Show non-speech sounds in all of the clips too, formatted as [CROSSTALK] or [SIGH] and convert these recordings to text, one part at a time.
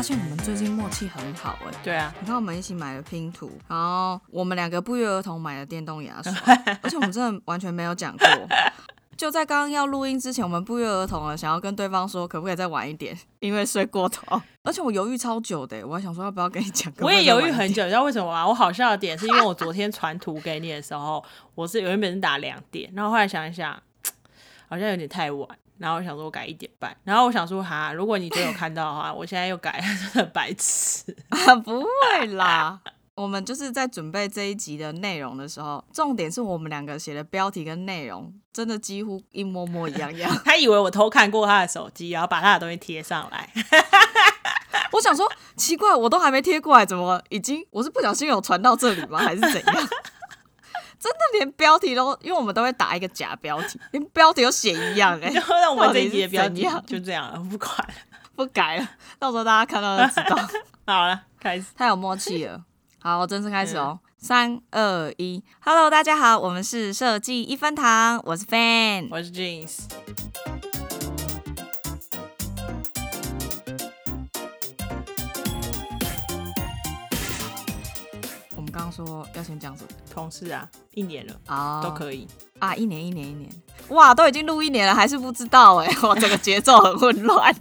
发现我们最近默契很好哎、对啊，你看我们一起买了拼图，然后我们两个不约而同买了电动牙刷，[LAUGHS] 而且我们真的完全没有讲过。就在刚刚要录音之前，我们不约而同了，想要跟对方说可不可以再晚一点，[LAUGHS] 因为睡过头。而且我犹豫超久的，我还想说要不要跟你讲。我也。犹豫很久，你知道为什么吗？我好笑的点是因为我昨天传图给你的时候，我是原本是打两点，然后后来想一想，好像有点太晚，然后我想说我改一点半，然后我想说哈，如果你真有看到的话，我现在又改，真的白痴 [LAUGHS] 啊。不会啦。我们就是在准备这一集的内容的时候，重点是我们两个写的标题跟内容真的几乎一模模一样样。[LAUGHS] 他以为我偷看过他的手机，然后把他的东西贴上来。[LAUGHS] 我想说，奇怪，我都还没贴过来，怎么已经？我是不小心有传到这里吗？还是怎样？真的连标题都，因为我们都会打一个假标题，[LAUGHS] 连标题都写一样、哎，就让我们这一集的标题就这样了，我不管了。不改了，到时候大家看到就知道。[LAUGHS] 好了，开始。太有默契了。好，我正式开始哦。三二一，Hello，大家好，我们是设计一分堂，我是 Fan。我是 Jeans，说要先讲什么？同事啊，一年了、啊都可以。啊，一年一年一年，哇，都已经录一年了，还是不知道哎、[LAUGHS] 我，整个节奏很混乱。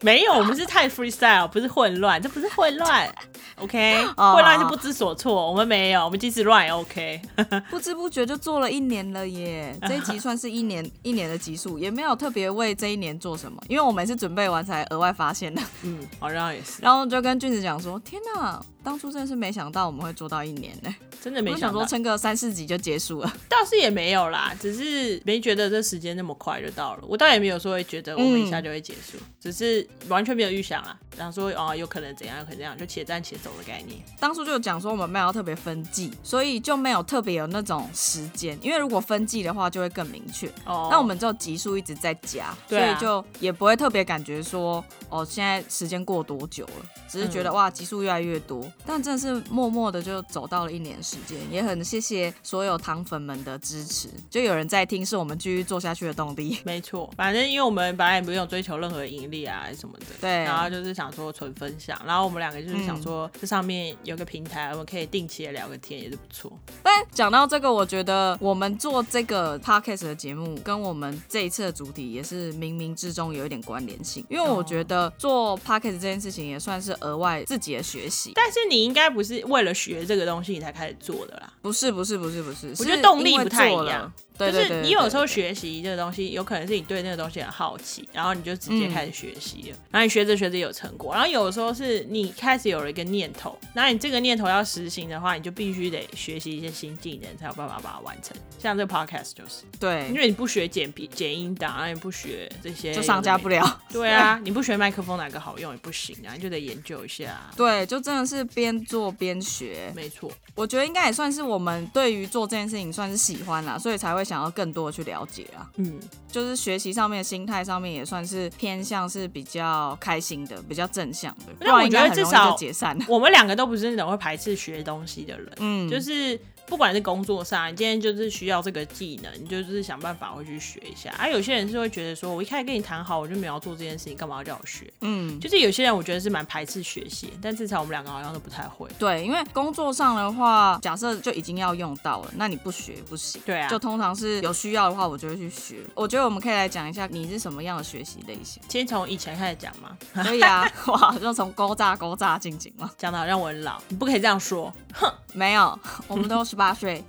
没有，我们是太 freestyle，不是混乱，这不是混乱。[LAUGHS] OK，哦混乱是不知所措，我们没有，我们即使乱也 OK。[LAUGHS] 不知不觉就做了一年了耶！这一集算是一年一年的集数，也没有特别为这一年做什么，因为我们是准备完才额外发现的。嗯，好像也是，然后就跟俊子讲说：“天哪，当初真的是没想到我们会做到一年呢。真的没想到想说，撑个三四集就结束了。倒是也没有啦，只是没觉得这时间那么快就到了。我倒也没有说会觉得我们一下就会结束，只是完全没有预想啊，想说哦有可能怎样，有可能怎样，就且战且走的概念。当初就讲说我们没有特别分季，所以就没有特别有那种时间，因为如果分季的话就会更明确。哦，那我们就集数一直在加，所以就也不会特别感觉说哦，现在时间过多久了，只是觉得、哇集数越来越多，但真的是默默的就走到了一年时间，也很谢谢所有糖粉们的支持，就有人在听，是我们继续做下去的动力。[LAUGHS] 没错，反正因为我们本来也不用追求任何盈利啊什么的，对然后就是想说纯分享，然后我们两个就是想说这上面有个平台，我们可以定期的聊个天，也是不错。但讲到这个，我觉得我们做这个 podcast 的节目，跟我们这一次的主题也是冥冥之中有一点关联性，因为我觉得做 podcast 这件事情也算是额外自己的学习。但是你应该不是为了学这个东西你才开始做的啦，不是不是不是不是，我觉得动力不太一样。对对对，就是你有时候学习这个东西，有可能是你对那个东西很好奇，然后你就直接嗯开始学习了，然后你学着学着有成果，然后有时候是你开始有了一个念头，那你这个念头要实行的话，你就必须得学习一些新技能，才有办法把它完成。像这个 podcast 就是，对因，为你不学剪笔剪音档，然后你不学这些，就上架不。了。对啊，你不学麦克风哪个好用也不行啊，你就得研究一下。对，就真的是边做边学。没错，我觉得应该也算是我们对于做这件事情算是喜欢啦，所以才会想要更多的去了解啊。嗯，就是学习上面、心态上面也算是偏向是比较开心的、比较正向的。不那我觉得至少就解散。我们两个都不是那种会排斥学东西的人。嗯，就是不管是工作上，你今天就是需要这个技能，你就是想办法会去学一下。啊，有些人是会觉得说，我一开始跟你谈好，我就没有要做这件事情，干嘛要叫我学？嗯，就是有些人我觉得是蛮排斥学习，但至少我们两个好像都不太会。对，因为工作上的话，假设就已经要用到了，那你不学不行。对啊，就通常是有需要的话，我就会去学。我觉得我们可以来讲一下你是什么样的学习类型。先从以前开始讲嘛，可以啊，[LAUGHS] 哇，就从勾炸勾炸进行嘛。讲的好像我很老，你不可以这样说。哼 [LAUGHS] 没有，我们都十八岁。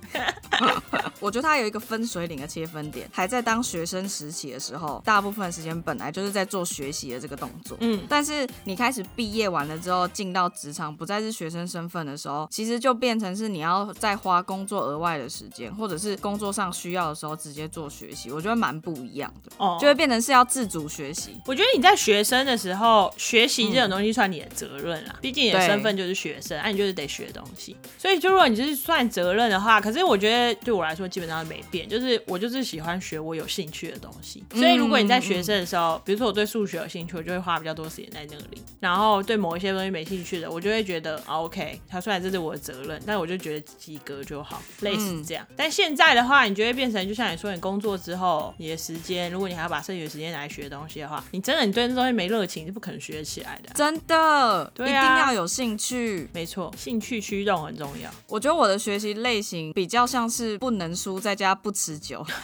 [LAUGHS] 我觉得他有一个分水岭的切分点，还在当学生时期的时候，大部分时间本来就是在做学习的这个动作。嗯，但是你开始毕业完了之后，进到职场，不再是学生身份的时候，其实就变成是你要再花工作额外的时间，或者是工作上需要的时候直接做学习，我觉得蛮不一样的，哦，就会变成是要自主学习。我觉得你在学生的时候，学习这种东西算你的责任啦。毕竟你的身份就是学生，啊，你就是得学东西。所以，就如果你就是算责任的话，可是我觉得对我来说基本上没变，就是我就是喜欢学我有兴趣的东西。所以如果你在学生的时候，比如说我对数学有兴趣，我就会花比较多时间在那里。然后对某一些东西没兴趣的，我就会觉得啊 OK，他虽然这是我的责任，但我就觉得及格就好，类似这样。但现在的话，你就会变成就像你说，你工作之后，你的时间，如果你还要把剩余的时间拿来学东西的话，你真的你对那东西没热情，是不可能学起来的。真的，对一定啊要有兴趣。没错，兴趣驱动很重要。我觉得我的学习类型比较像是不能输，再加不持久。[LAUGHS]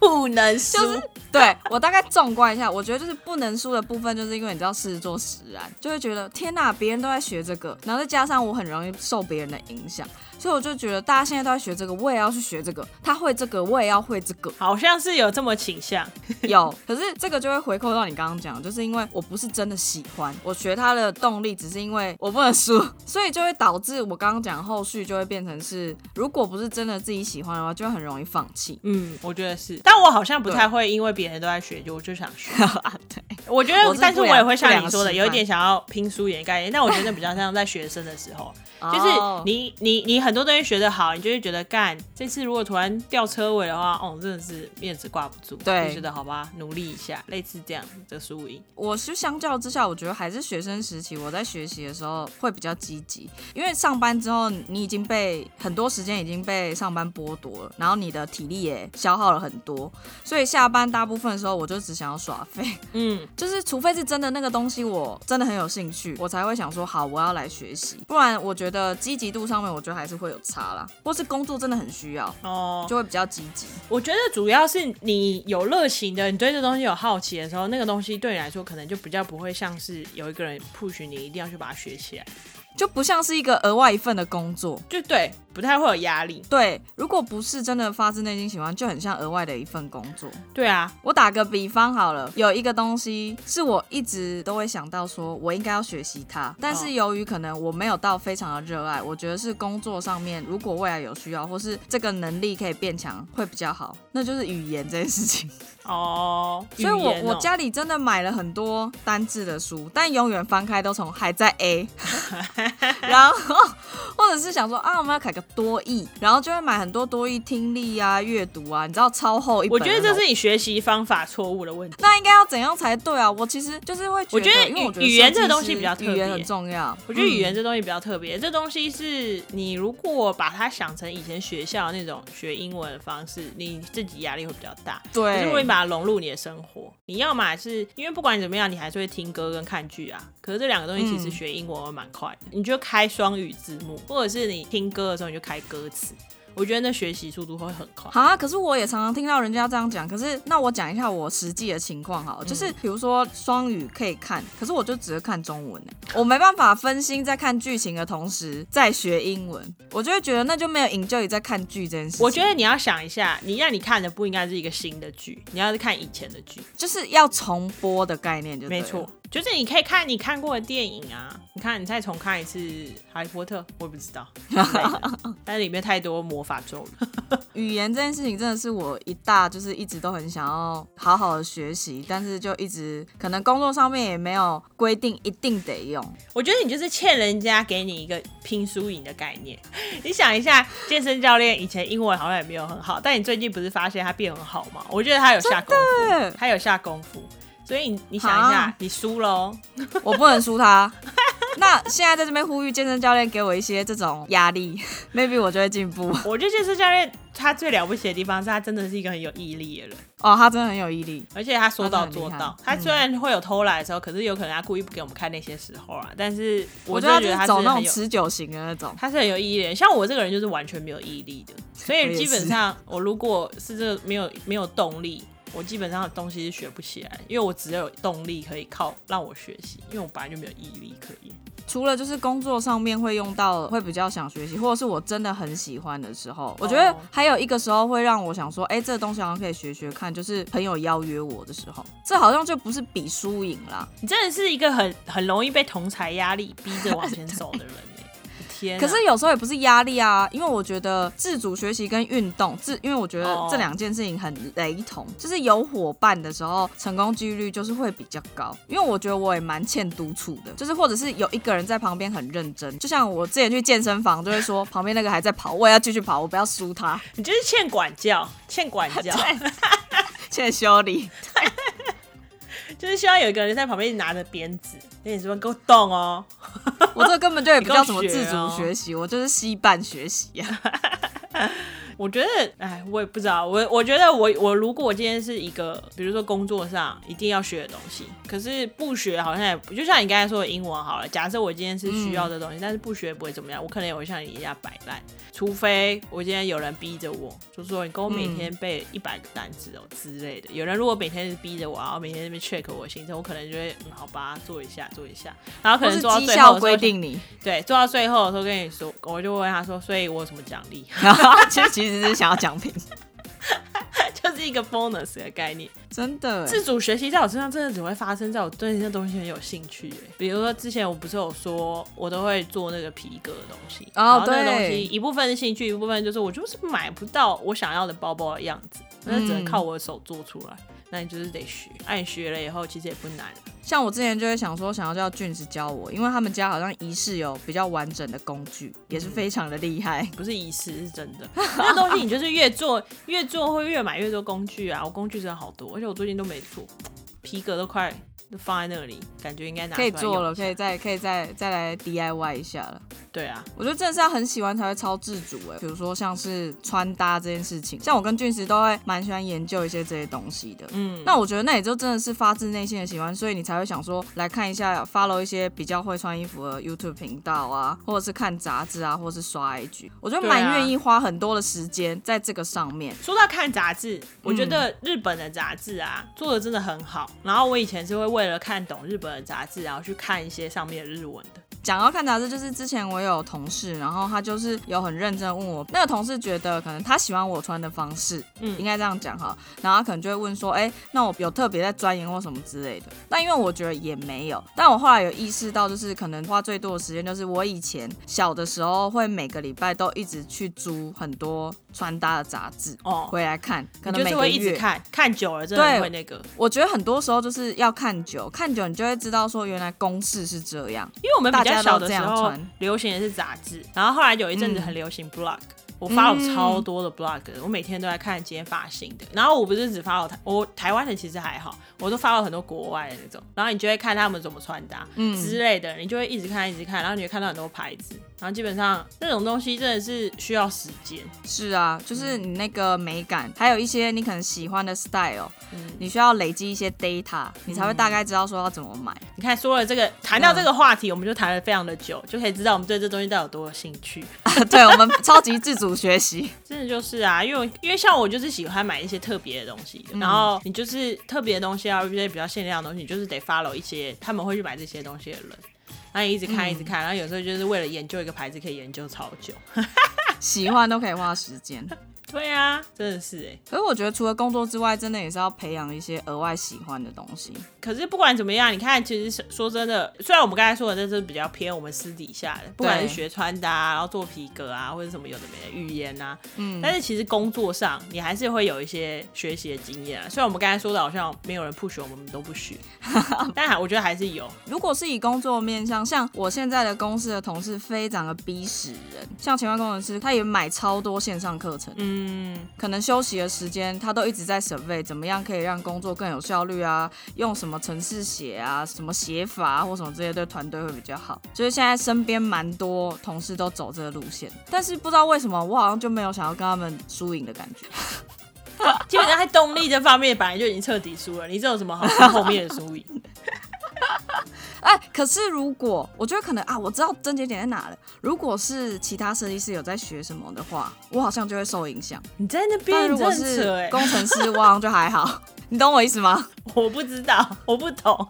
不能输，就是对我大概纵观一下，我觉得就是不能输的部分，就是因为你知道狮子座使然，就会觉得天哪，别人都在学这个，然后再加上我很容易受别人的影响，所以我就觉得大家现在都在学这个，我也要去学这个。他会这个，我也要会这个。好像是有这么倾向。[LAUGHS] 有，可是这个就会回扣到你刚刚讲，就是因为我不是真的喜欢，我学他的动力只是因为我不能输，所以就会导致我刚刚讲后续就会变成是，如果不是真的自己喜欢的话，就会很容易放弃。嗯，我觉得是，但我好像不太会因为别人都在学，就我就想学。[LAUGHS] 对，我觉得，是但是我也会像你说的，有一点想要拼输赢的概念。但我觉得比较像在学生的时候，[LAUGHS] 就是哦你你你很多东西学得好，你就会觉得干这次如果突然掉车尾的话，哦，真的是面子挂不住。对就觉得好吧，努力一下，类似这样的输赢。我是相较之下，我觉得还是学生时期，我在学习的时候会比较积极，因为上班之后你已经被很多时间已经被上班剥夺了，然后你的体力也消耗了很多，所以下班大部分的时候我就只想要耍废，嗯，就是除非是真的那个东西我真的很有兴趣，我才会想说好我要来学习，不然我觉得积极度上面我觉得还是会有差啦，或是工作真的很需要，哦，就会比较积极。我觉得主要是你有热情的，你对这东西有好奇的时候，那个东西对你来说可能就比较不会像是有一个人 push 你一定要去把它学起来，就不像是一个额外一份的工作，就对，不太会有压力。对，如果不是真的发自内心喜欢，就很像额外的一份工作。对啊，我打个比方好了，有一个东西是我一直都会想到说，我应该要学习它，但是由于可能我没有到非常的热爱，我觉得是工作上面如果未来有需要，或是这个能力可以变强会比较好，那就是语言这件事情。[LAUGHS] 哦，所以我哦我家里真的买了很多单字的书，但永远翻开都从还在 A，[LAUGHS] 然后或者是想说啊，我们要考个多义，然后就会买很多多义听力啊、阅读啊，你知道超厚一本我。觉得这是你学习方法错误的问题。那应该要怎样才对啊？我其实就是会觉我觉得因为我觉得语言这个东西比较特别语言很重要。我觉得语言嗯这东西比较特别，这东西是你如果把它想成以前学校那种学英文的方式，你自己压力会比较大。对可是如果你把它融入你的生活，你要么是因为不管怎么样，你还是会听歌跟看剧啊。可是这两个东西其实嗯学英文会蛮快的，你就开双语字幕，或者是你听歌的时候你就开歌词，我觉得那学习速度会很快。好啊，可是我也常常听到人家这样讲。可是那我讲一下我实际的情况好了，就是比如说双语可以看，可是我就只是看中文呢，我没办法分心在看剧情的同时在学英文，我就会觉得那就没有 enjoy 在看剧这件事。我觉得你要想一下，你让你看的不应该是一个新的剧，你要是看以前的剧。就是要重播的概念就没错，，就是你可以看你看过的电影啊，你看你再重看一次《哈利波特》，我也不知道，[LAUGHS] 但是里面太多魔法咒语。[LAUGHS] 语言这件事情真的是我一大就是一直都很想要好好的学习，但是就一直可能工作上面也没有规定一定得用。我觉得你就是欠人家给你一个拼输赢的概念。[LAUGHS] 你想一下，健身教练以前英文好像也没有很好，但你最近不是发现他变很好吗？我觉得他有下功夫，他有下功夫。所以你你想一下啊，你输了哦。[LAUGHS] 我不能输他。那现在在这边呼吁健身教练给我一些这种压力，[LAUGHS] maybe 我就会进步。我觉得健身教练他最了不起的地方是他真的是一个很有毅力的人。哦，他真的很有毅力。而且他说到做到。他虽然会有偷懒的时候，可是有可能他故意不给我们看那些时候啊。但是我就觉得他是走那种持久型的那种。他是很有毅力的人。像我这个人就是完全没有毅力的，所以基本上我如果是这个没有没有动力。我基本上的东西是学不起来，因为我只有动力可以靠让我学习，因为我本来就没有毅力可以。除了就是工作上面会用到，会比较想学习，或者是我真的很喜欢的时哦候，我觉得还有一个时候会让我想说，哎、这个东西好像可以学学看，就是朋友邀约我的时候，这好像就不是比输赢啦。你真的是一个很很容易被同才压力逼着往前走的人欸天啊、可是有时候也不是压力啊，因为我觉得自主学习跟运动自，因为我觉得哦这两件事情很雷同，就是有伙伴的时候，成功几率就是会比较高。因为我觉得我也蛮欠督促的，就是或者是有一个人在旁边很认真，就像我之前去健身房就会说，旁边那个还在跑，我也要继续跑，我不要输他，你就是欠管教，欠管教，[LAUGHS] 欠修理。[LAUGHS] 就是希望有一个人在旁边拿着鞭子那你说给我动哦。[LAUGHS] 我这根本就也不叫什么自主学习，[LAUGHS] 我就是稀办学习啊。[LAUGHS] 我觉得，哎，我也不知道。我我觉得我我如果今天是一个，比如说工作上一定要学的东西，可是不学好像也不就像你刚才说的英文好了。假设我今天是需要这东西，但是不学不会怎么样，我可能也会像你一样摆烂。除非我今天有人逼着我，就说你跟我每天背一百个单词哦、之类的。有人如果每天是逼着我，然后每天在那边 check 我行程，我可能就会嗯好吧做一下做一下，然后可能做到最后规定你，对，做到最后的时候跟你说，我就问他说，所以我有什么奖励？[LAUGHS] 其实其实是想要奖品，[LAUGHS] 就是一个 bonus 的概念。真的欸。自主学习在我身上真的只会发生在我对那些东西很有兴趣耶。比如说之前我不是有说，我都会做那个皮革的东西，哦然后那个东西一部分是兴趣，一部分就是我就是买不到我想要的包包的样子，那只能靠我的手做出来。那你就是得学，那、你学了以后其实也不难。像我之前就会想说，想要叫俊子教我，因为他们家好像仪式有比较完整的工具，也是非常的厉害。不是仪式，是真的。[LAUGHS] 那东西你就是越做越做会越买越多工具啊！我工具真的好多，而且我最近都没做，皮革都快都放在那里，感觉应该拿可以做了，可以再可以再再来 DIY 一下了。对啊，我觉得真的是要很喜欢才会超自主哎，比如说像是穿搭这件事情，像我跟俊石都会蛮喜欢研究一些这些东西的。嗯，那我觉得那也就真的是发自内心的喜欢，所以你才会想说来看一下，follow 一些比较会穿衣服的 YouTube 频道啊，或者是看杂志啊，或者是刷 IG，我觉得蛮愿意花很多的时间在这个上面。说到看杂志，我嗯觉得日本的杂志啊、做的真的很好。然后我以前是会为了看懂日本的杂志，然后去看一些上面的日文的。讲到看杂志，就是之前我有同事，然后他就是有很认真地问我，那个同事觉得可能他喜欢我穿的方式，嗯应该这样讲哈，然后他可能就会问说，哎、那我有特别在钻研或什么之类的。那因为我觉得也没有，但我后来有意识到，就是可能花最多的时间，就是我以前小的时候会每个礼拜都一直去租很多穿搭的杂志哦，回来看，可能每个你就是会一直。看，看久了真的对会那个。我觉得很多时候就是要看久，看久你就会知道说原来公式是这样。因为我们比较小的时大家都这样候穿流行的是杂志，然后后来有一阵子很流行 blog。我发了超多的 blog，、我每天都在看今天发行的。然后我不是只发了台，我台湾的其实还好，我都发了很多国外的那种。然后你就会看他们怎么穿搭，嗯之类的，你就会一直看一直看，然后你会看到很多牌子。然后基本上那种东西真的是需要时间，是啊，就是你那个美感，还有一些你可能喜欢的 style，、你嗯需要累积一些 data，你才会大概知道说要怎么买。你看说了这个，谈到这个话题，我们就谈了非常的久，就可以知道我们对这东西到底有多有兴趣。[LAUGHS] 对我们超级自主学习，真的就是啊，因为因为像我就是喜欢买一些特别的东西，然后你就是特别的东西啊，一些比较限量的东西，你就是得 follow 一些他们会去买这些东西的人，然后你一直看一直看，然后有时候就是为了研究一个牌子可以研究超久。[LAUGHS] 喜欢都可以花时间。对啊，真的是哎。可是我觉得除了工作之外，真的也是要培养一些额外喜欢的东西。可是不管怎么样，你看，其实说真的，虽然我们刚才说的这是比较偏我们私底下的，不管是学穿搭啊，然后做皮革啊，或者什么有的没的语言啊，嗯，但是其实工作上你还是会有一些学习的经验啊。虽然我们刚才说的好像没有人 push 我们都不学，[LAUGHS] 但还我觉得还是有。如果是以工作面向，像我现在的公司的同事非常的逼死人，像前端工程师，他也买超多线上课程，嗯，嗯可能休息的时间他都一直在 survey 怎么样可以让工作更有效率啊，用什么程式写啊，什么写法啊，或什么这些对团队会比较好。就是现在身边蛮多同事都走这个路线，但是不知道为什么我好像就没有想要跟他们输赢的感觉。[LAUGHS] 基本上在动力这方面本来就已经彻底输了，你这有什么好看后面的输赢？哎，可是如果我觉得可能啊，我知道症结点在哪了。如果是其他设计师有在学什么的话，我好像就会受影响。你在那但边你如果是 [LAUGHS] 工程师，我好像就还好。你懂我意思吗？我不知道，我不懂。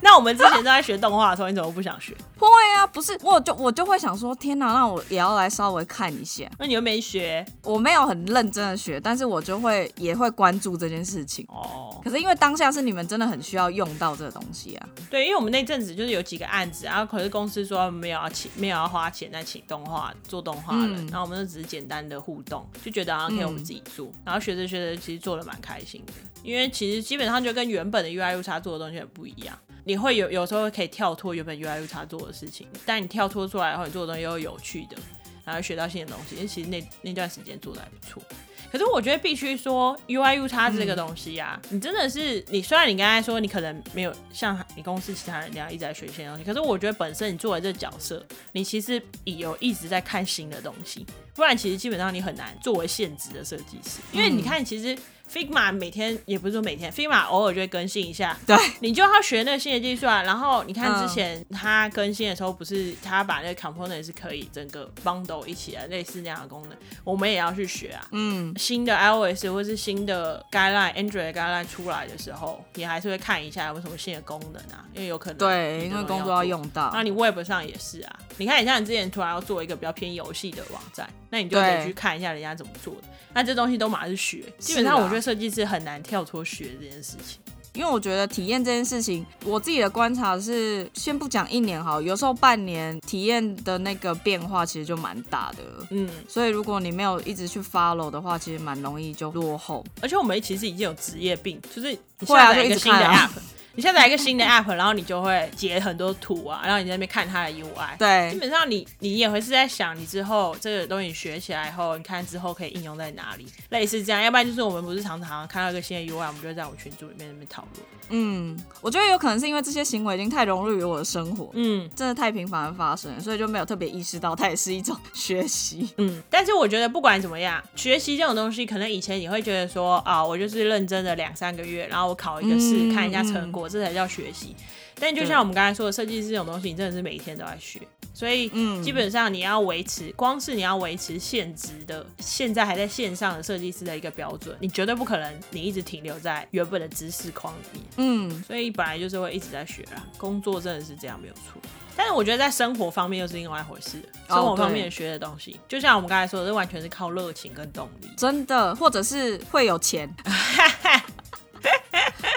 [LAUGHS] 那我们之前都在学动画的时候，你怎么不想学？[LAUGHS] 会啊，不是，我就我就会想说，天哪，那我也要来稍微看一下。那你又没学我没有很认真的学，但是我就会也会关注这件事情。哦。可是因为当下是你们真的很需要用到这个东西啊，对，因为我们那阵子就是有几个案子，然后可是公司说没有要请，没有要花钱在请动画做动画人，嗯然后我们就只是简单的互动，就觉得好像可以我们自己做，然后学着学着其实做的蛮开心的，因为其实基本上就跟原本的 UI U 差做的东西很不一样。你会有有时候可以跳脱原本 UI U 叉做的事情，但你跳脱出来后，你做的东西又有趣的，然后学到新的东西。因为其实那那段时间做的还不错。可是我觉得必须说 UI U 叉这个东西啊，你真的是你虽然你刚才说你可能没有像你公司其他人那样一直在学新的东西，可是我觉得本身你作为这个角色，你其实有一直在看新的东西，不然其实基本上你很难作为现职的设计师，因为你看其实 Figma 每天也不是说每天，Figma 偶尔就会更新一下，[LAUGHS] 对，你就要学那个新的技术啊。然后你看嗯之前它更新的时候，不是它把那个 component 是可以整个 bundle 一起来，类似那样的功能，我们也要去学啊。嗯，新的 iOS 或是新的 guideline、Android guideline 出来的时候，你还是会看一下有没有什么新的功能啊，因为有可能对，因为工作要用到那，你 Web 上也是啊，你看，你像你之前突然要做一个比较偏游戏的网站，那你就可以去看一下人家怎么做的。那这东西都马上是学，基本上我觉得设计师很难跳脱学这件事情。因为我觉得体验这件事情，我自己的观察是，先不讲一年好，有时候半年体验的那个变化其实就蛮大的。嗯，所以如果你没有一直去 follow 的话，其实蛮容易就落后。而且我们其实已经有职业病，就是你会啊下载一个新的 App，、啊你下载一个新的 [LAUGHS] App，然后你就会截很多图啊，然后你在那边看它的 UI。对基，本上你你也会是在想，你之后这个东西学起来后，你看之后可以应用在哪里，类似这样。要不然就是我们不是常常看到一个新的 UI，我们就会在我们群组里面那边讨论。嗯，我觉得有可能是因为这些行为已经太融入于我的生活，嗯真的太频繁的发生，所以就没有特别意识到它也是一种学习。[LAUGHS] 嗯，但是我觉得不管怎么样，学习这种东西，可能以前你会觉得说啊，我就是认真的两三个月，然后我考一个试，嗯看一下成果，这才叫学习。但就像我们刚才说的，设计师这种东西，你真的是每一天都在学，所以嗯基本上你要维持，光是你要维持现职的，现在还在线上的设计师的一个标准，你绝对不可能你一直停留在原本的知识框里面。嗯，所以本来就是会一直在学啦，工作真的是这样没有错。但是我觉得在生活方面又是另外一回事，哦生活方面学的东西，就像我们刚才说的，这完全是靠热情跟动力。真的，或者是会有钱。[LAUGHS]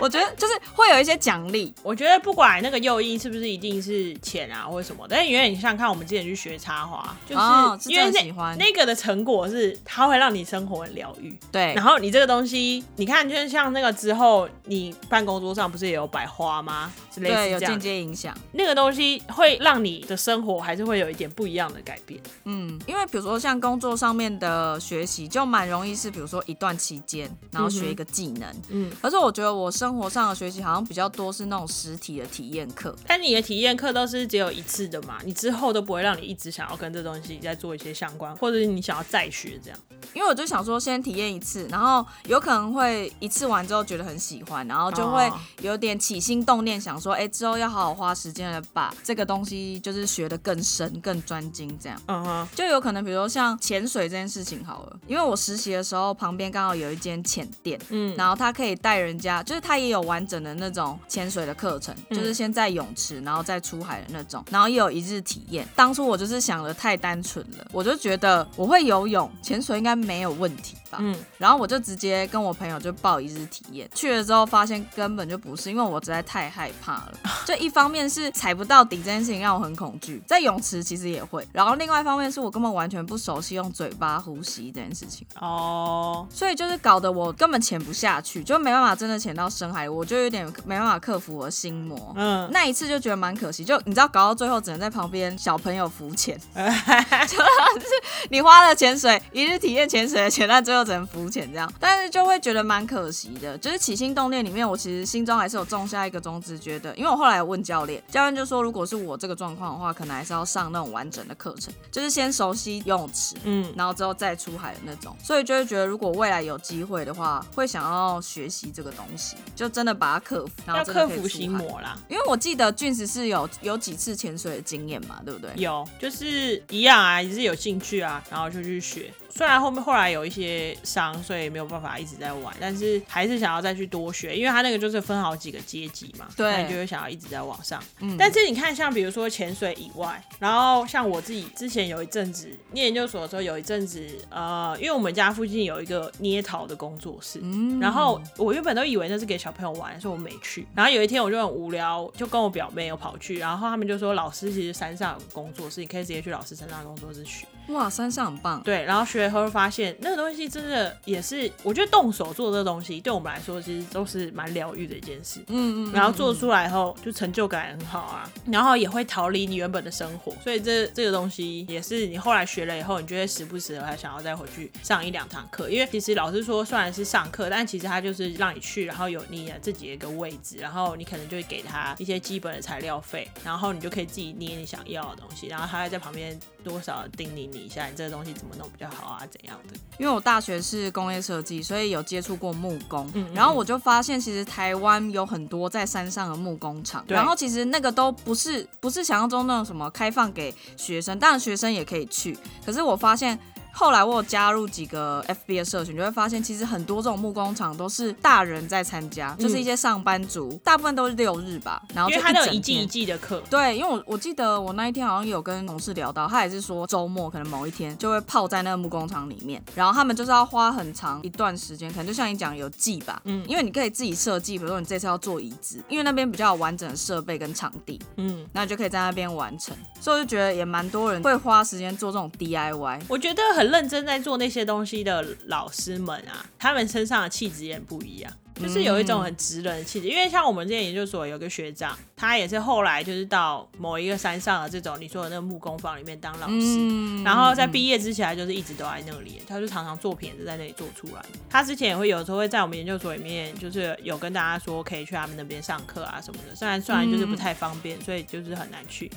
我觉得就是会有一些奖励，我觉得不管那个诱因是不是一定是钱啊或者什么，但是因为你想想看，我们之前去学插花，就是、哦因为那个的成果是它会让你生活很疗愈。对然，后你这个东西，你看，就是像那个之后，你办公桌上不是也有摆花吗？是类对，有间似这样，接影响。那个东西会让你的生活还是会有一点不一样的改变。嗯，因为比如说像工作上面的学习，就蛮容易是比如说一段期间，然后学一个技能。嗯，可是我觉得我生活上的学习好像比较多是那种实体的体验课。但你的体验课都是只有一次的嘛，你之后都不会让你一直想要跟这东西再做一些相关，或者是你想要再学这样。因为我就想说，先体验一次，然后有可能会一次完之后觉得很喜欢，然后就会哦有点起心动念，想说，哎、之后要好好花时间来把这个东西就是学得更深、更专精，这样。嗯哼，就有可能，比如说像潜水这件事情好了，因为我实习的时候旁边刚好有一间潜店，嗯，然后他可以带人家，就是他也有完整的那种潜水的课程，嗯就是先在泳池，然后再出海的那种，然后也有一日体验。当初我就是想的太单纯了，我就觉得我会游泳，潜水应该没有问题吧。嗯，然后我就直接跟我朋友就报一日体验，去了之后发现根本就不是，因为我实在太害怕了。[LAUGHS] 就一方面是踩不到底这件事情让我很恐惧，在泳池其实也会，然后另外一方面是我根本完全不熟悉用嘴巴呼吸这件事情。哦，所以就是搞得我根本潜不下去，就没办法真的潜到深海，我就有点没办法克服我的心魔。嗯，那一次就觉得蛮可惜，就你知道搞到最后只能在旁边小朋友浮潜，[LAUGHS] 就是你花了潜水一日体验潜水的钱，但最后只能浮潜这样，但是就会觉得蛮可惜的。就是起心动念里面，我其实心中还是有种下一个种子，觉得因为我后来有问教练，教练就说如果是我这个状况的话，可能还是要上那种完整的课程，就是先熟悉游泳池，嗯，然后之后再出海的那种，所以就会觉得，如果未来有机会的话，会想要学习这个东西，就真的把它克服，然后要克服。心魔啦。因为我记得俊子是有有几次潜水的经验嘛，对不对？有，就是一样啊，也是有兴趣啊，然后就去学。虽然后面后来有一些伤，所以没有办法一直在玩，但是还是想要再去多学，因为他那个就是分好几个阶级嘛，对那你就会想要一直在往上。嗯但是你看，像比如说潜水以外，然后像我自己之前有一阵子念研究所的时候，有一阵子呃，因为我们家附近有一个捏陶的工作室，嗯然后我原本都以为那是给小朋友玩，所以我没去。然后有一天我就很无聊，就跟我表妹有跑去，然后他们就说老师其实山上有个工作室，你可以直接去老师山上的工作室学。哇，山上很棒，对，然后学了以后发现那个东西真的也是，我觉得动手做这个东西对我们来说其实都是蛮疗愈的一件事。嗯嗯，然后做出来以后，就成就感很好啊，然后也会逃离你原本的生活，所以这这个东西也是你后来学了以后，你就会时不时的还想要再回去上一两堂课，因为其实老师说虽然是上课，但其实他就是让你去，然后有你自己的一个位置，然后你可能就会给他一些基本的材料费，然后你就可以自己捏你想要的东西，然后他会在旁边多少叮咛你一下，你这个东西怎么弄比较好啊，怎样的。因为我大学是工业设计，所以有接触过木工，嗯嗯然后我就发现其实台湾有很多在山上的木工厂，然后其实那个都不是不是想象中那种什么开放给学生，当然学生也可以去，可是我发现。后来我有加入几个 FB 的社群，就会发现其实很多这种木工厂都是大人在参加，就是一些上班族，大部分都是六日吧，然后就因为他那有一季一季的课，对，因为我我记得我那一天好像有跟同事聊到，他也是说周末可能某一天就会泡在那个木工厂里面，然后他们就是要花很长一段时间，可能就像你讲有季吧，嗯，因为你可以自己设计，比如说你这次要做椅子，因为那边比较有完整的设备跟场地，嗯，那你就可以在那边完成，所以我就觉得也蛮多人会花时间做这种 DIY。我觉得很认真在做那些东西的老师们啊，他们身上的气质也很不一样，就是有一种很直人的气质。因为像我们之前研究所有个学长，他也是后来就是到某一个山上的这种你说的那个木工坊里面当老师。嗯然后在毕业之前，他就是一直都在那里，他就常常作品也是在那里做出来。他之前也会有时候会在我们研究所里面，就是有跟大家说可以去他们那边上课啊什么的。虽然虽然就是不太方便，所以就是很难去。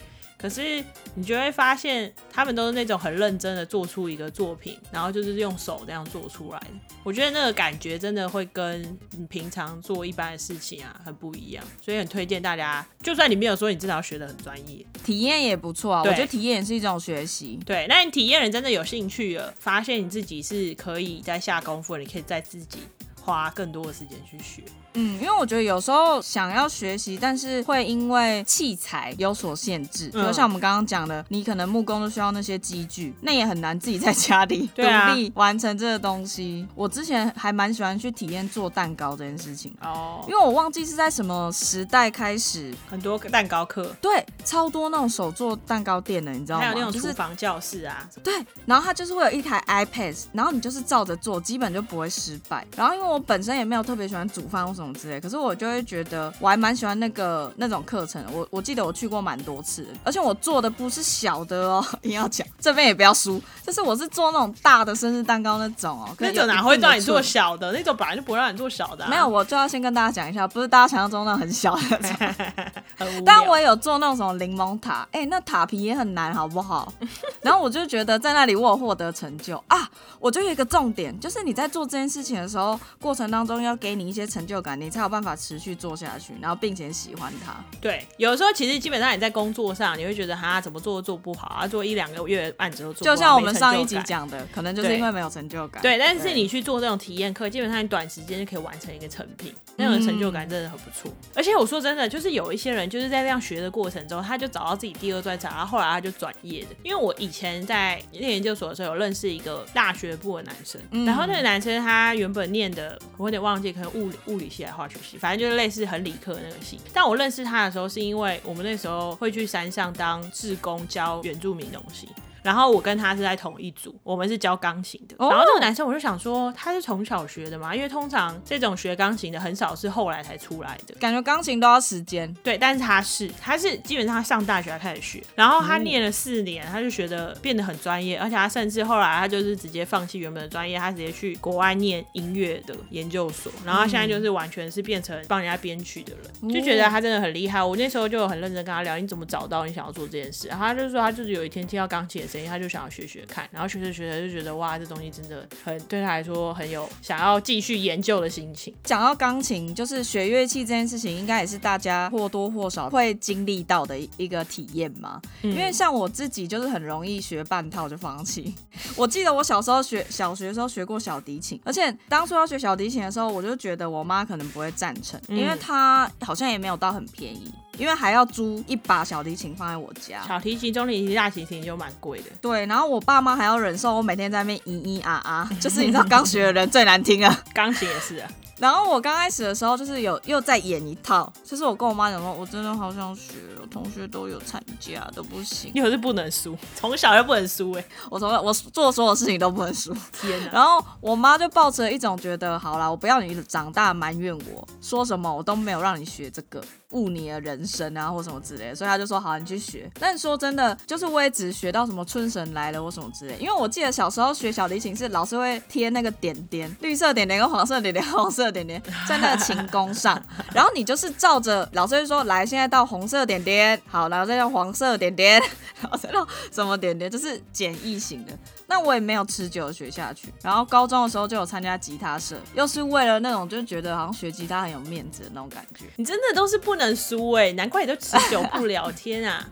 可是你就会发现，他们都是那种很认真的做出一个作品，然后就是用手这样做出来的。我觉得那个感觉真的会跟你平常做一般的事情啊很不一样，所以很推荐大家，就算你没有说你至少要学的很专业，[LAUGHS] 体验也不错啊，我对觉得体验也是一种学习。对，那你体验人真的有兴趣了，发现你自己是可以在下功夫，你可以在自己花更多的时间去学。嗯，因为我觉得有时候想要学习，但是会因为器材有所限制，嗯。就像我们刚刚讲的，你可能木工都需要那些机具，那也很难自己在家里 [LAUGHS] 独立完成这个东西。我之前还蛮喜欢去体验做蛋糕这件事情，哦。因，为我忘记是在什么时代开始，很多蛋糕课，对，超多那种手做蛋糕店的，你知道吗？还有那种就是厨房教室啊，对，然后它就是会有一台 iPad，然后你就是照着做，基本就不会失败。然后因为我本身也没有特别喜欢煮饭或什么之类，可是我就会觉得我还蛮喜欢那个那种课程。我我记得我去过蛮多次，而且我做的不是小的哦，[LAUGHS] 一定要讲，这边也不要输，就是我是做那种大的生日蛋糕那种哦，可那种哪会让你做小的？那种本来就不会让你做小的、啊。没有，我就要先跟大家讲一下，不是大家想象中那种很小的那种。[LAUGHS] 很无聊，但我也有做那种什么柠檬塔，哎、那塔皮也很难，好不好？[LAUGHS] 然后我就觉得在那里我有获得成就啊，我就有一个重点，就是你在做这件事情的时候，过程当中要给你一些成就感，你才有办法持续做下去，然后并且喜欢它。对，有的时候其实基本上你在工作上，你会觉得哈怎么做都做不好啊，做一两个月案子都做不好，就像我们上一集。讲的，可能就是因为没有成就感。对，但是你去做这种体验课，基本上你短时间就可以完成一个成品，那种成就感真的很不错。而且我说真的，就是有一些人就是在这样学的过程中，他就找到自己第二专长，然后后来他就转业的。因为我以前在念研究所的时候，有认识一个大学部的男生，然后那个男生他原本念的我有点忘记，可能物理物理系还是化学系，反正就是类似很理科的那个系。但我认识他的时候，是因为我们那时候会去山上当志工教原住民东西。然后我跟他是在同一组，我们是教钢琴的。哦然后这个男生我就想说，他是从小学的嘛，因为通常这种学钢琴的很少是后来才出来的。感觉钢琴都要时间。对，但是他是，他是基本上他上大学才开始学，然后他念了四年，他就学的变得很专业，而且他甚至后来他就是直接放弃原本的专业，他直接去国外念音乐的研究所，然后他现在就是完全是变成帮人家编曲的人，就觉得他真的很厉害。我那时候就很认真跟他聊，你怎么找到你想要做这件事？然后他就说他就是有一天听到钢琴的声声音，他就想要学学看，然后学着学着就觉得哇，这东西真的很对他来说很有想要继续研究的心情。讲到钢琴，就是学乐器这件事情，应该也是大家或多或少会经历到的一个体验嘛。嗯因为像我自己就是很容易学半套就放弃。[LAUGHS] 我记得我小时候学小学的时候学过小提琴，而且当初要学小提琴的时候，我就觉得我妈可能不会赞成，嗯因为她好像也没有到很便宜，因为还要租一把小提琴放在我家。小提琴、中提琴、大提琴就蛮贵的。对，然后我爸妈还要忍受我每天在那边咿咿啊啊，[LAUGHS] 就是你知道刚学的人最难听啊。[LAUGHS] 钢琴也是啊，然后我刚开始的时候，就是有又在演一套，就是我跟我妈讲说，我真的好想学，我同学都有参加，都不行。你可是不能输，从小就不能输 [LAUGHS] 哎、我从我做所有事情都不能输。天哪！然后我妈就抱着一种觉得，好啦，我不要你长大埋怨我，说什么我都没有让你学这个，误你的人生啊或什么之类的，所以他就说好，你去学。但说真的，就是我也只学到什么春神来了或什么之类，因为我记得小时候学小提琴是老师会贴那个点点，绿色点点跟黄色点点，红色点点 [LAUGHS] 在那个琴弓上，然后你就是照着老师会说，来，现在到红色点点，好，然后再到黄色点点，[LAUGHS] 然后再到什么点点，就是简易型的。那我也没有持久的学下去，然后高中的时候就有参加吉他社，又是为了那种就觉得好像学吉他很有面子的那种感觉。你真的都是不能输哎、难怪你都持久不了。[LAUGHS] 天啊！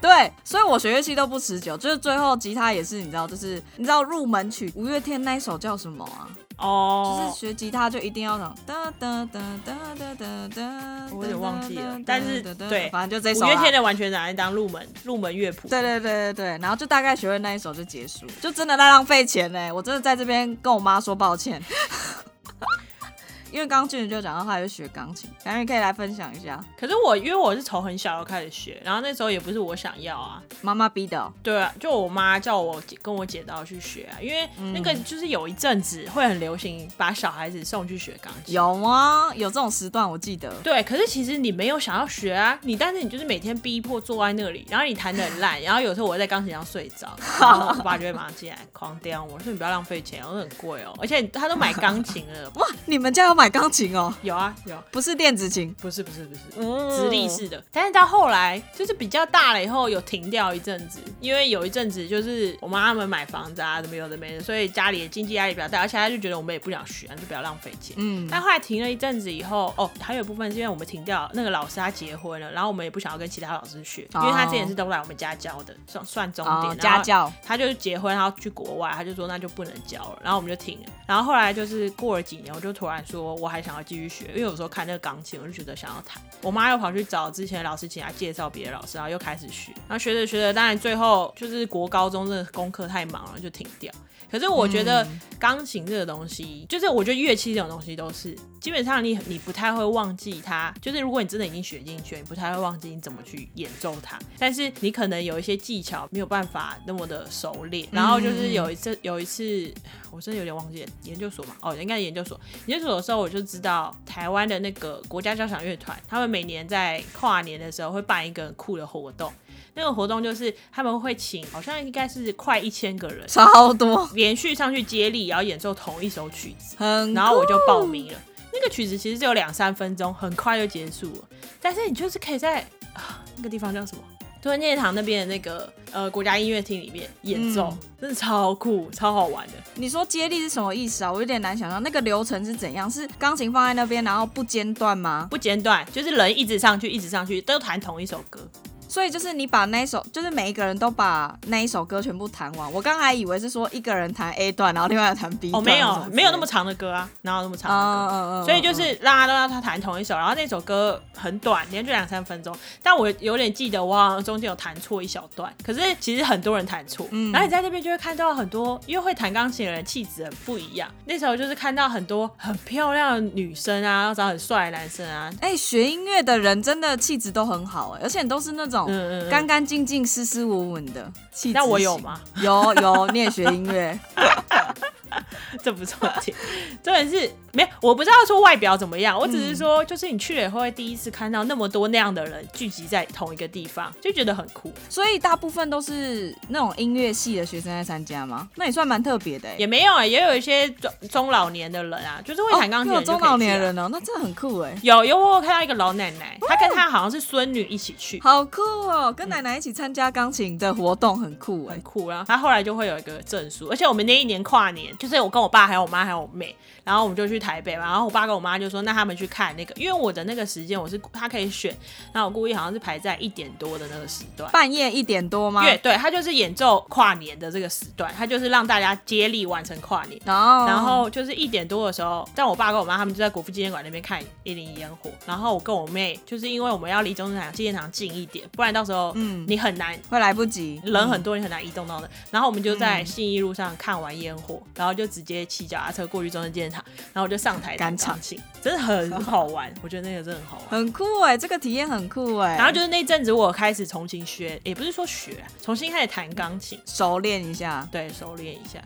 对，所以我学乐器都不持久，就是最后吉他也是你知道，就是你知道入门曲五月天那一首叫什么啊？就哦是，学吉他就一定要唱哒哒哒哒哒哒哒，我有点忘记了但是对反正就这首啊。五月天的完全拿来当入门入门乐谱。对对对对对，然后就大概学会那一首就结束，就真的在浪费钱呢。我真的在这边跟我妈说抱歉，因为刚刚俊宇就讲到他就是学钢琴，感觉可以来分享一下可是我因为我是从很小就开始学，然后那时候也不是我想要啊，妈妈逼的哦、对啊，就我妈叫我姐跟我姐都要去学啊，因为那个就是有一阵子会很流行把小孩子送去学钢琴。有吗？有这种时段我记得。对，可是其实你没有想要学啊，你但是你就是每天逼迫坐在那里，然后你弹的很烂，然后有时候我会在钢琴上睡着，然后我爸就会马上进来狂刁我，说你不要浪费钱，我说很贵哦，而且他都买钢琴了，[LAUGHS] 哇，你们家有买钢琴哦？有啊有，不是电子琴，不是不是不是，嗯。直立式的，但是到后来就是比较大了以后有停掉一阵子，因为有一阵子就是我妈他们买房子啊，怎么有的没的，所以家里的经济压力比较大，而且他就觉得我们也不想学，就不要浪费钱。嗯，但后来停了一阵子以后，哦，还有一部分是因为我们停掉那个老师他结婚了，然后我们也不想要跟其他老师学，因为他之前是都来我们家教的，算算重点、哦，家教，他就是结婚，然后去国外，他就说那就不能教了，然后我们就停了。然后后来就是过了几年，我就突然说我还想要继续学，因为有时候看那个钢琴，我就觉得想要弹。我妈又跑去找之前的老师，请她介绍别的老师，然后又开始学。然后学着学着，当然最后就是国高中真的功课太忙了，就停掉。可是我觉得钢琴这个东西，就是我觉得乐器这种东西都是，基本上你你不太会忘记它。就是如果你真的已经学进去，你不太会忘记你怎么去演奏它。但是你可能有一些技巧没有办法那么的熟练。然后就是有一次有一次，我真的有点忘记了研究所嘛，哦，应该研究所。研究所的时候我就知道台湾的那个国家交响乐团，他们每年在跨年的时候会办一个很酷的活动。那个活动就是他们会请，好像应该是快一千个人，超多，连续上去接力，然后演奏同一首曲子，很然后我就报名了。那个曲子其实只有两三分钟，很快就结束了。但是你就是可以在啊那个地方叫什么？敦念堂那边的那个呃国家音乐厅里面演奏，真的超酷、超好玩的。你说接力是什么意思啊？我有点难想象，那个流程是怎样？是钢琴放在那边，然后不间断吗？不间断，就是人一直上去，一直上去，都弹同一首歌。所以就是你把那一首，就是每一个人都把那一首歌全部弹完。我刚还以为是说一个人弹 A 段，然后另外一个弹 B 段哦，没有没有那么长的歌啊，哪有那么长的歌？嗯嗯嗯，所以就是让他都让他弹同一首，然后那首歌很短，连续两三分钟。但我有点记得，我好像中间有弹错一小段，可是其实很多人弹错。嗯然后你在那边就会看到很多，因为会弹钢琴的人气质很不一样。那时候就是看到很多很漂亮的女生啊，然后找很帅的男生啊。哎、学音乐的人真的气质都很好哎，而且都是那种干干净净、斯斯文文的气质。那我有？吗？有有，你也学音乐？[LAUGHS] 这不是重点，重点是没有，我不知道说外表怎么样，我只是说，就是你去了以后会第一次看到那么多那样的人聚集在同一个地方，就觉得很酷。所以大部分都是那种音乐系的学生在参加吗？那也算蛮特别的、欸。也没有啊，也有一些中中老年的人啊，就是会弹钢琴中老年人哦、那真的很酷哎、有有我有看到一个老奶奶，她跟她好像是孙女一起去，好酷哦！跟奶奶一起参加钢琴的活动很酷哎、很酷啊。她后来就会有一个证书，而且我们那一年跨年，就是我跟我爸还有我妈还有我妹，然后我们就去台北嘛，然后我爸跟我妈就说，那他们去看那个，因为我的那个时间我是他可以选，然后我故意好像是排在一点多的那个时段。半夜一点多吗？对对，他就是演奏跨年的这个时段，他就是让大家接力完成跨年。然后然后就是一点多的时候，但我爸跟我妈他们就在国父纪念馆那边看一零一烟火，然后我跟我妹就是因为我们要离中正堂纪念堂近一点，不然到时候嗯你很难。会来不及，人很多，你很难移动到的。然后我们就在信义路上看完烟火，然后就直接骑脚踏车过去中正纪念堂，然后我就上台弹钢琴，真的很 [LAUGHS] 好玩。我觉得那个真的很好玩。很酷哎、这个体验很酷哎、然后就是那阵子我开始重新学，也不是说学啊，重新开始弹钢琴。熟练一下，对，熟练一下。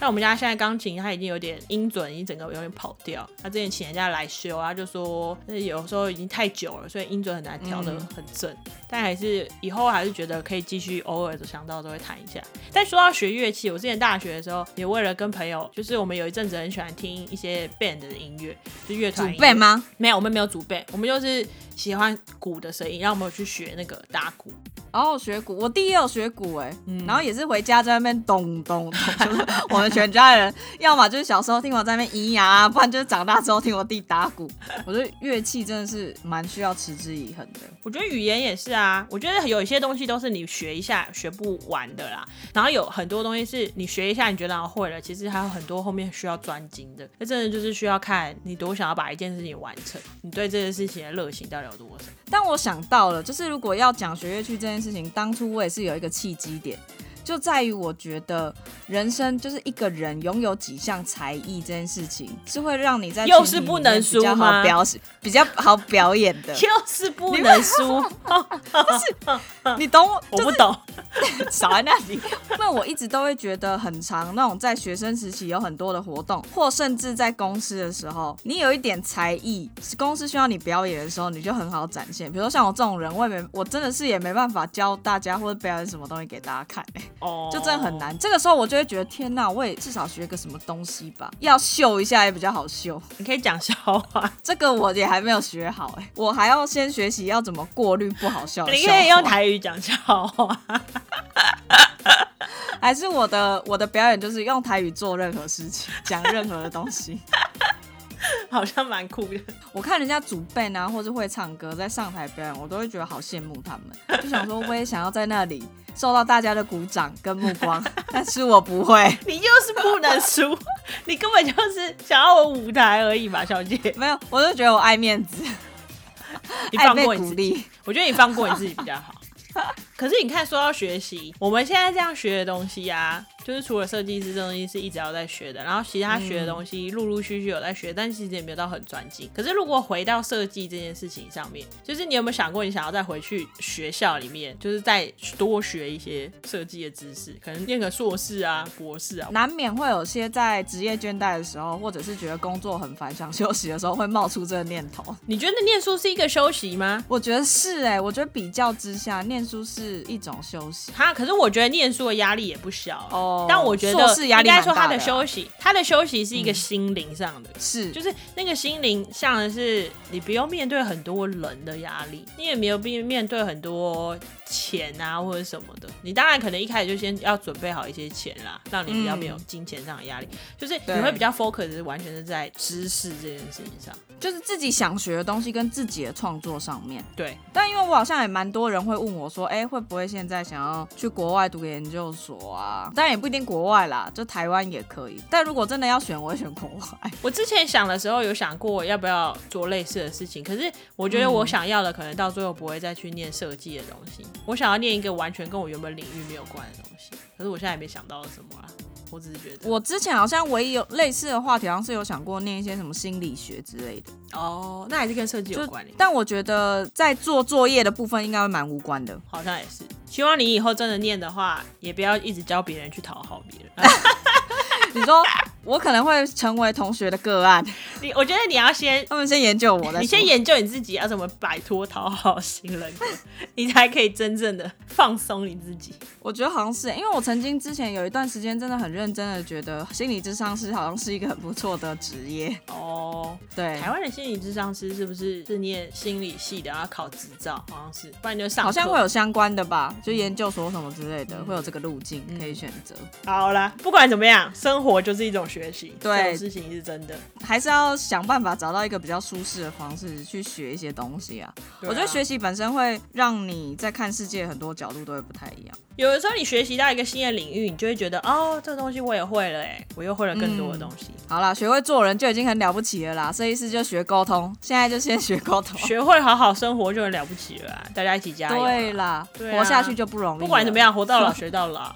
那我们家现在钢琴它已经有点音准，已经整个有点跑调。他之前请人家来修啊，就说那有时候已经太久了，所以音准很难调的很正。但还是以后还是觉得可以继续偶尔想到都会弹一下。但说到学乐器，我之前大学的时候也为了跟朋友，就是我们有一阵子很喜欢听一些 band 的音乐，就乐主 band？吗？没有，我们没有主背，我们就是喜欢鼓的声音，让我们有去学那个打鼓。哦，学鼓，我弟也有学鼓哎、嗯然后也是回家在那边咚咚咚，[LAUGHS] 就是我们全家人，要么就是小时候听我在那边咿呀啊，不然就是长大之后听我弟打鼓。我觉得乐器真的是蛮需要持之以恒的。我觉得语言也是啊，我觉得有一些东西都是你学一下学不完的啦，然后有很多东西是你学一下你觉得啊会了，其实还有很多后面需要专精的，那真的就是需要看你多想要把一件事情完成，你对这件事情的热情到底有多少。但我想到了，就是如果要讲学乐器这件事情，当初我也是有一个契机点，就在于我觉得人生就是一个人拥有几项才艺这件事情，是会让你在又是不能输面比较好吗表比较好表演的。[LAUGHS] 就是不能输，[LAUGHS] 你懂我？我不懂。[LAUGHS] 少在那里。因为我一直都会觉得很长，那种在学生时期有很多的活动，或甚至在公司的时候，你有一点才艺，公司需要你表演的时候，你就很好展现。比如说像我这种人，我也没，我真的是也没办法教大家或者表演什么东西给大家看、欸，哦，就真的很。难。这个时候我就会觉得，天哪，我也至少学个什么东西吧，要秀一下也比较好秀。你可以讲笑话，[LAUGHS] 这个我也还没有学好、哎，我还要先学习要怎么过滤不好笑的 [LAUGHS] 你。可以用台语讲笑话。[LAUGHS] 还是我的我的表演就是用台语做任何事情，讲任何的东西。好像蛮酷的。我看人家主 band 啊，或是会唱歌，在上台表演，我都会觉得好羡慕他们，就想说我也想要在那里受到大家的鼓掌跟目光，[LAUGHS] 但是我不会。[LAUGHS] 你就是不能输，[LAUGHS] 你根本就是想要我舞台而已嘛，小姐。没有，我就觉得我爱面子，你放过你自己，我觉得你放过你自己比较好。可是你看，说到学习，我们现在这样学的东西啊，就是除了设计师这东西是一直要在学的，然后其他学的东西陆陆续续有在学，但其实也没有到很专精。可是如果回到设计这件事情上面，就是你有没有想过，你想要再回去学校里面，就是再多学一些设计的知识，可能念个硕士啊、博士啊？难免会有些在职业倦怠的时候，或者是觉得工作很烦想休息的时候，会冒出这个念头。你觉得念书是一个休息吗？我觉得是哎、我觉得比较之下，念书是一种休息。哈，可是我觉得念书的压力也不小哦但我觉得应该说他的休息，他的休息是一个心灵上的，是，就是那个心灵像的是你不用面对很多人的压力，你也没有必面对很多钱啊或者什么的。你当然可能一开始就先要准备好一些钱啦，让你比较没有金钱上的压力，就是你会比较 focus 完全是在知识这件事情上。就是自己想学的东西跟自己的创作上面。对，但因为我好像也蛮多人会问我说，哎、会不会现在想要去国外读研究所啊？当然也不一定国外啦，就台湾也可以。但如果真的要选，我会选国外。[LAUGHS] 我之前想的时候有想过要不要做类似的事情，可是我觉得我想要的可能到最后不会再去念设计的东西，我想要念一个完全跟我原本领域没有关的东西。可是我现在也没想到什么啊，我只是觉得我之前好像唯一有类似的话题，好像是有想过念一些什么心理学之类的，哦，那还是跟设计有关联。但我觉得在做作业的部分应该会蛮无关的。好像也是，希望你以后真的念的话，也不要一直教别人去讨好别人。[LAUGHS] 你说我可能会成为同学的个案，你我觉得你要先，他们先研究我的，你先研究你自己要怎么摆脱讨好型人格，[LAUGHS] 你才可以真正的放松你自己。我觉得好像是，因为我曾经之前有一段时间真的很认真的觉得心理智商师好像是一个很不错的职业。哦，[LAUGHS] 对，台湾的心理智商师是不是是念心理系的，要考执照？好像是，不然你就上好像会有相关的吧，就研究所什么之类的，会有这个路径可以选择。好啦，不管怎么样，生活就是一种学习，对这种事情是真的。还是要想办法找到一个比较舒适的方式去学一些东西啊。啊我觉得学习本身会让你在看世界很多角度都会不太一样。有的时候你学习到一个新的领域，你就会觉得哦，这个东西我也会了，哎，我又会了更多的东西。好啦，学会做人就已经很了不起了啦。设计师就学沟通，现在就先学沟通。[LAUGHS] 学会好好生活就很了不起了啊！大家一起加油啊！对啦，对啊活下去就不容易。不管怎么，样，活到老 [LAUGHS] 学到老。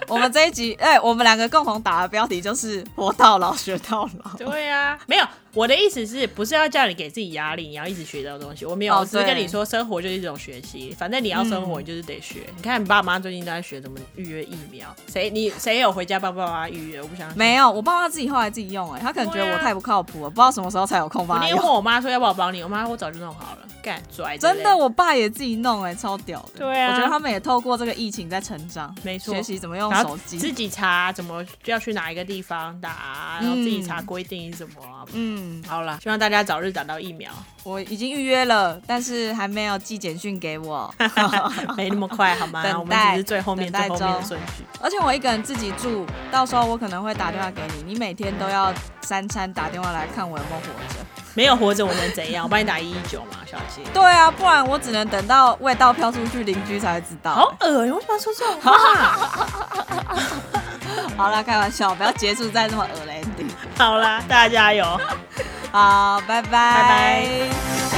[LAUGHS] 我们这一集，哎、我们两个共同打的标题就是“活到老，学到老”。[LAUGHS] 对呀、没有，我的意思是不是要叫你给自己压力，你要一直学到东西？我没有，哦我只是跟你说，生活就是一种学习，反正你要生活，嗯你就是得学。你看你爸妈最近都在学怎么预约疫苗，谁你谁有回家帮爸妈预约？我不相信。没有，我爸妈自己后来自己用、哎，他可能觉得我太不靠谱了，不知道什么时候才有空我那天帮他用。问我妈说要不要帮你，我妈说我早就弄好了，干拽真的，我爸也自己弄、哎，超屌的。对啊我觉得他们也透过这个疫情在成长，没错学习怎么用手机。自己查怎么要去哪一个地方打，然后自己查规定是什么啊、嗯，好了，希望大家早日打到疫苗，我已经预约了，但是还没有寄简讯给我，[LAUGHS] 没那么快好吗？[LAUGHS] 等待我们只是最后面最后面的顺序。而且我一个人自己住，到时候我可能会打电话给你，你每天都要三餐打电话来看我有没有活着。没有活着我能怎样？我帮你打一一九嘛，小姐。对啊，不然我只能等到味道飘出去，邻居才会知道。好恶，你为什么要说这种话？[LAUGHS] 好啦，开玩笑，不要结束在这么恶。好啦，大家加油。好，拜拜，拜拜。